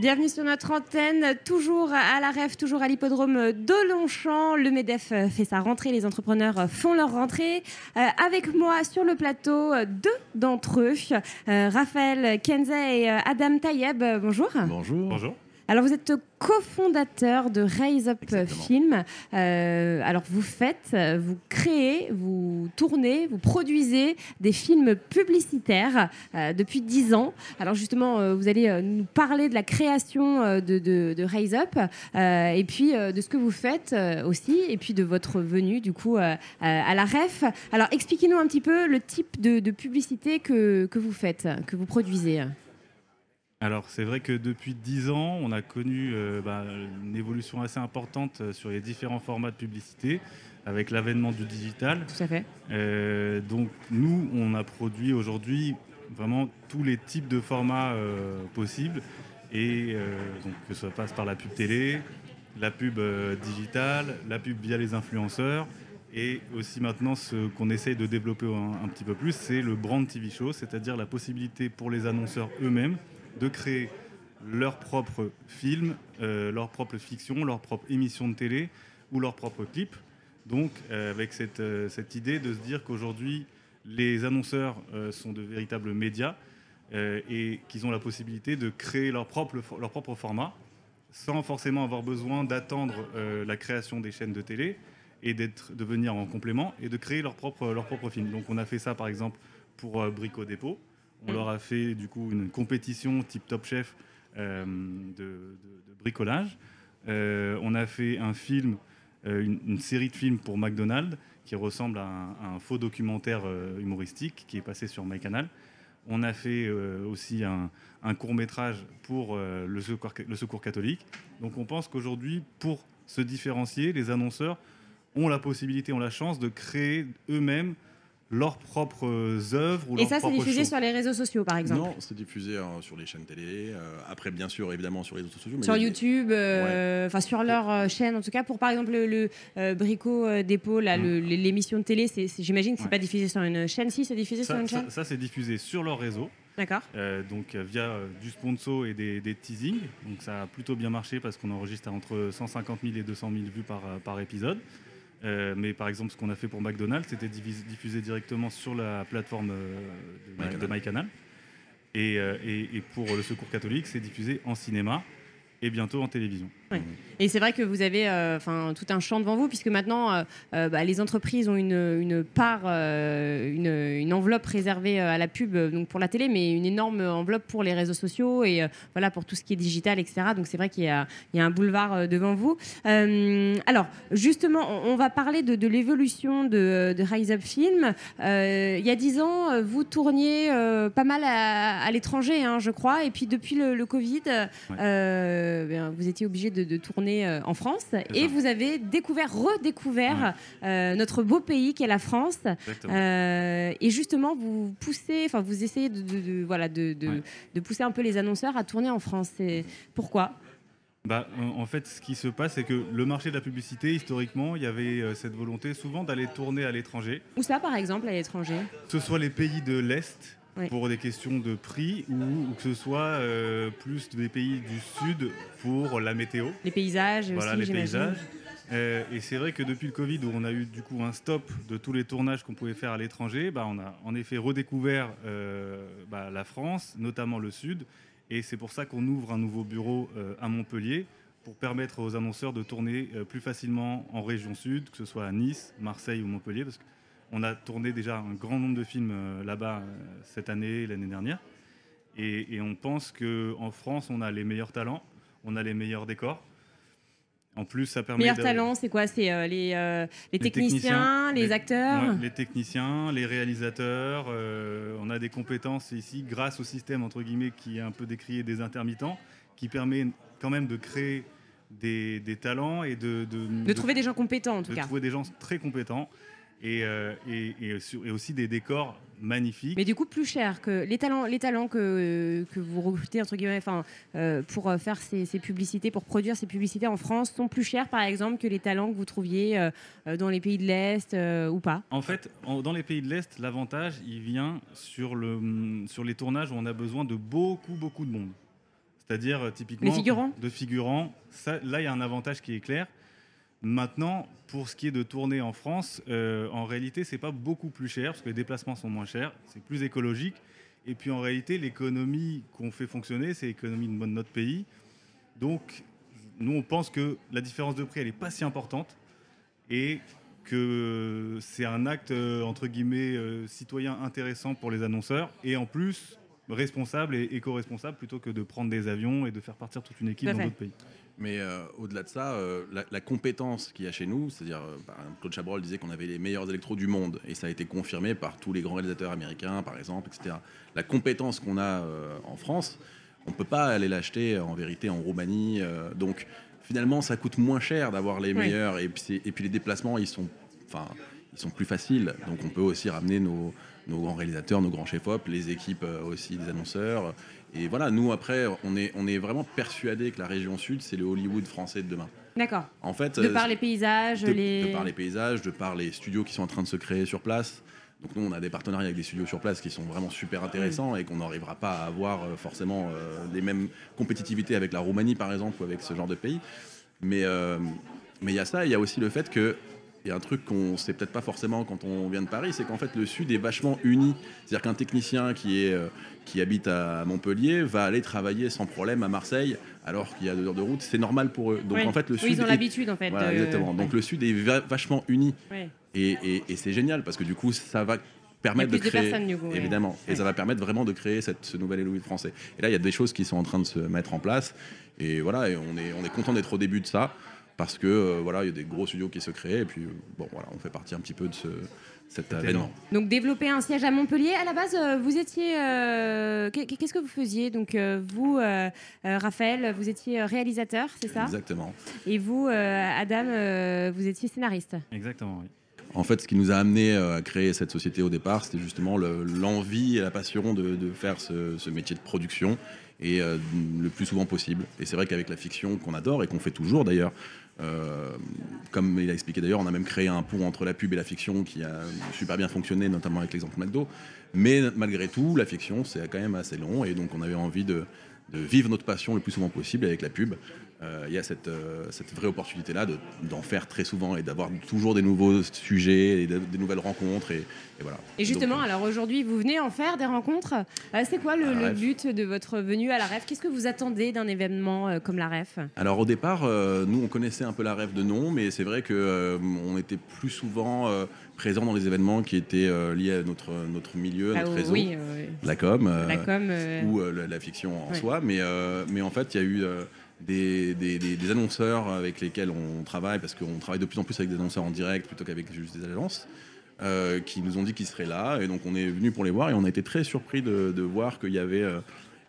Bienvenue sur notre antenne, toujours à la REF, toujours à l'hippodrome de Longchamp. Le MEDEF fait sa rentrée, les entrepreneurs font leur rentrée. Euh, avec moi sur le plateau, deux d'entre eux, euh, Raphaël Kenza et euh, Adam Tayeb. Bonjour. Bonjour. Bonjour. Alors vous êtes cofondateur de Raise Up Film. Euh, alors vous faites, vous créez, vous tournez, vous produisez des films publicitaires euh, depuis 10 ans. Alors justement, euh, vous allez nous parler de la création de, de, Raise Up et puis de ce que vous faites aussi et puis de votre venue du coup à la REF. Alors expliquez-nous un petit peu le type de, de publicité que, que vous faites, que vous produisez. Alors c'est vrai que depuis 10 ans, on a connu euh, bah, une évolution assez importante euh, sur les différents formats de publicité avec l'avènement du digital. Tout à fait. Euh, donc nous, on a produit aujourd'hui vraiment tous les types de formats possibles et donc que ça passe par la pub télé, la pub digitale, la pub via les influenceurs. Et aussi maintenant, ce qu'on essaye de développer un petit peu plus, c'est le brand TV show, c'est-à-dire la possibilité pour les annonceurs eux-mêmes de créer leur propre film, euh, leur propre fiction, leur propre émission de télé ou leur propre clip. Donc euh, avec cette, euh, cette, idée de se dire qu'aujourd'hui, les annonceurs sont de véritables médias et qu'ils ont la possibilité de créer leur propre, leur propre format sans forcément avoir besoin d'attendre la création des chaînes de télé et d'être, de venir en complément et de créer leur propre, leur propre film. Donc on a fait ça par exemple pour Brico Dépôt. On leur a fait du coup une compétition type Top Chef euh, de, bricolage. Euh, on a fait un film, euh, une, série de films pour McDonald's qui ressemble à un, faux documentaire humoristique qui est passé sur MyCanal. On a fait aussi un, court métrage pour le secours, le, secours, catholique. Donc on pense qu'aujourd'hui, pour se différencier, les annonceurs ont la possibilité, ont la chance de créer eux-mêmes leurs propres œuvres. Ou et ça, c'est diffusé sur les réseaux sociaux, par exemple Non, c'est diffusé euh, sur les chaînes télé. Euh, après, bien sûr, évidemment, sur les réseaux sociaux. sur YouTube, euh, enfin sur leur chaîne, en tout cas. Pour, par exemple, le, Brico Dépôt, mm. l'émission de télé, j'imagine que c'est pas diffusé sur une chaîne. Si, c'est diffusé sur une chaîne Ça, c'est diffusé sur leur réseau. D'accord. donc via du sponsor et des, des teasings. Donc ça a plutôt bien marché parce qu'on enregistre entre 150 000 et 200 000 vues par, par épisode. Euh, mais par exemple, ce qu'on a fait pour McDonald's, c'était diffusé directement sur la plateforme euh, de, MyCanal. Et, euh, et, et, pour le Secours catholique, c'est diffusé en cinéma et bientôt en télévision. Et c'est vrai que vous avez euh, tout un champ devant vous, puisque maintenant, euh, euh, bah, les entreprises ont une, une part, une, une, enveloppe réservée à la pub donc pour la télé, mais une énorme enveloppe pour les réseaux sociaux et voilà pour tout ce qui est digital, etc. Donc c'est vrai qu'il y, y, a un boulevard devant vous. alors, justement, on, va parler de, de l'évolution de, de, Rise Up Film. il y a dix ans, vous tourniez pas mal à, l'étranger, hein, je crois, et puis depuis le, le Covid, ben, vous étiez obligé de de, tourner euh, en France. Et vous avez découvert, redécouvert euh, notre beau pays qu'est la France. Euh, et justement, vous poussez, enfin, vous essayez de, voilà, de, de, pousser un peu les annonceurs à tourner en France. Et pourquoi? Bah, en fait, ce qui se passe, c'est que le marché de la publicité, historiquement, il y avait cette volonté souvent d'aller tourner à l'étranger. Où ça, par exemple, à l'étranger? Que ce soit les pays de l'Est, pour des questions de prix ou, que ce soit euh, plus des pays du sud pour la météo. Les paysages voilà, les paysages. Euh, et c'est vrai que depuis le Covid, où on a eu du coup un stop de tous les tournages qu'on pouvait faire à l'étranger, bah, on a en effet redécouvert euh, bah, la France, notamment le sud. Et c'est pour ça qu'on ouvre un nouveau bureau à Montpellier pour permettre aux annonceurs de tourner plus facilement en région sud, que ce soit à Nice, Marseille ou Montpellier. Parce que on a tourné déjà un grand nombre de films euh, là-bas euh, cette année, l'année dernière. Et, on pense qu'en France, on a les meilleurs talents, on a les meilleurs décors. En plus, ça permet. Meilleurs talents, c'est quoi? C'est euh, les, les, techniciens, les, acteurs? Les techniciens, les réalisateurs. on a des compétences ici grâce au système, entre guillemets, qui est un peu décrié des intermittents, qui permet quand même de créer des, talents et de. De, trouver des gens compétents, en tout cas. De trouver des gens très compétents. Et, euh, et, et sur- et aussi des décors magnifiques. Mais du coup, plus cher que les talents, les talents que, que vous recrutez entre guillemets, enfin, euh, pour euh, faire ces, ces publicités, pour produire ces publicités en France, sont plus chers, par exemple, que les talents que vous trouviez euh, dans les pays de l'Est ou pas? En fait, en- dans les pays de l'Est, l'avantage, il vient sur, le, sur les tournages où on a besoin de beaucoup, beaucoup de monde. C'est-à-dire, typiquement... Figurants? De figurants. Ça, là, il y a un avantage qui est clair. Maintenant, pour ce qui est de tourner en France, euh, en réalité, c'est pas beaucoup plus cher, parce que les déplacements sont moins chers, c'est plus écologique. Et puis, en réalité, l'économie qu'on fait fonctionner, c'est l'économie de notre pays. Donc, nous, on pense que la différence de prix, elle n'est pas si importante. Et que c'est un acte euh, entre guillemets euh, citoyen intéressant pour les annonceurs et en plus responsable et éco-responsable plutôt que de prendre des avions et de faire partir toute une équipe dans d'autres pays. Mais euh, au-delà de ça, euh, la, la compétence qu'il y a chez nous, c'est-à-dire, euh, par exemple, Claude Chabrol disait qu'on avait les meilleurs électros du monde, et ça a été confirmé par tous les grands réalisateurs américains, par exemple, etc. La compétence qu'on a en France, on ne peut pas aller l'acheter en vérité en Roumanie. donc finalement, ça coûte moins cher d'avoir les Oui. meilleurs, et puis, et puis les déplacements, ils sont, enfin, ils sont plus faciles. Donc on peut aussi ramener nos, nos grands réalisateurs, nos grands chefs-op, les équipes euh, aussi des annonceurs. Et voilà, nous après, on est, on est vraiment persuadés que la région sud, c'est le Hollywood français de demain. D'accord. En fait, De euh, par les paysages, de, les. de par les paysages, de par les studios qui sont en train de se créer sur place. Donc nous, on a des partenariats avec des studios sur place qui sont vraiment super intéressants et qu'on n'arrivera pas à avoir euh, forcément les mêmes compétitivités avec la Roumanie, par exemple, ou avec ce genre de pays. Mais euh, mais il y a ça, il y a aussi le fait que a un truc qu'on sait peut-être pas forcément quand on vient de Paris, c'est qu'en fait le Sud est vachement uni. C'est-à-dire qu'un technicien qui, est, euh, qui habite à Montpellier va aller travailler sans problème à Marseille, alors qu'il y a deux heures de route. C'est normal pour eux. Donc en fait le Oui, Sud ils ont est- l'habitude en fait. voilà, de- exactement. Donc le Sud est va- vachement uni Ouais. et, et- et c'est génial parce que du coup ça va permettre de créer ouais. évidemment et ça va permettre vraiment de créer cette, ce nouvel Hollywood français. Et là il y a des choses qui sont en train de se mettre en place et voilà et on est on est content d'être au début de ça parce que euh, voilà il y a des gros studios qui se créent et puis euh, bon voilà on fait partie un petit peu de ce, cet événement. Donc développer un siège à Montpellier. À la base, euh, vous étiez. euh, qu'est- Qu'est-ce que vous faisiez? Donc vous, euh, Raphaël, vous étiez réalisateur, c'est ça? Exactement. Et vous, euh, Adam, euh, vous étiez scénariste. Exactement, oui. En fait, ce qui nous a amené à créer cette société au départ, c'était justement le- l'envie et la passion de, de faire ce, ce métier de production et euh, le plus souvent possible. Et c'est vrai qu'avec la fiction qu'on adore et qu'on fait toujours d'ailleurs, euh, comme il a expliqué d'ailleurs, on a même créé un pont entre la pub et la fiction qui a super bien fonctionné, notamment avec l'exemple McDo. Mais malgré tout, la fiction, c'est quand même assez long et donc on avait envie de, de vivre notre passion le plus souvent possible avec la pub. Euh, Il y a cette, euh, cette vraie opportunité-là de- d'en faire très souvent et d'avoir toujours des nouveaux sujets et de- des nouvelles rencontres. Et, et voilà. Et justement, Donc, alors aujourd'hui, vous venez en faire des rencontres. Euh, c'est quoi le, REF. but de votre venue à la REF? Qu'est-ce que vous attendez d'un événement euh, comme la REF? Alors au départ, euh, nous on connaissait un peu la rêve de nom, mais c'est vrai euh, on était plus souvent présents dans les événements qui étaient euh, liés à notre, notre milieu, à Ah, notre réseau, Oui, euh, la com, euh, la com. euh, ou la, la fiction en Ouais. soi. Mais, mais en fait, il y a eu des, des- des- des annonceurs avec lesquels on travaille, parce qu'on travaille de plus en plus avec des annonceurs en direct plutôt qu'avec juste des agences. qui nous ont dit qu'ils seraient là et donc on est venu pour les voir et on a été très surpris de, de voir qu'il y avait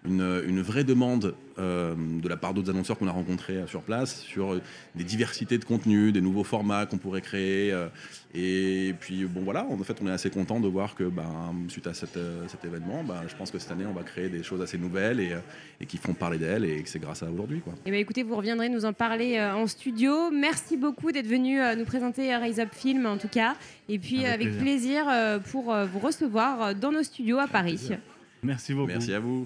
une, une vraie demande euh, de la part d'autres annonceurs qu'on a rencontrés euh, sur place sur euh, des diversités de contenus, des nouveaux formats qu'on pourrait créer. euh, et puis bon voilà, en fait on est assez content de voir que ben, suite à cette, euh, cet événement, ben, je pense que cette année on va créer des choses assez nouvelles et, et qui font parler d'elles et que c'est grâce à aujourd'hui. Quoi. Eh ben, écoutez, vous reviendrez nous en parler euh, en studio. Merci beaucoup d'être venu euh, nous présenter euh, Rise Up Film, en tout cas. Et puis, Avec avec plaisir, euh, pour euh, vous recevoir dans nos studios à Paris. plaisir. Merci beaucoup. Merci à vous.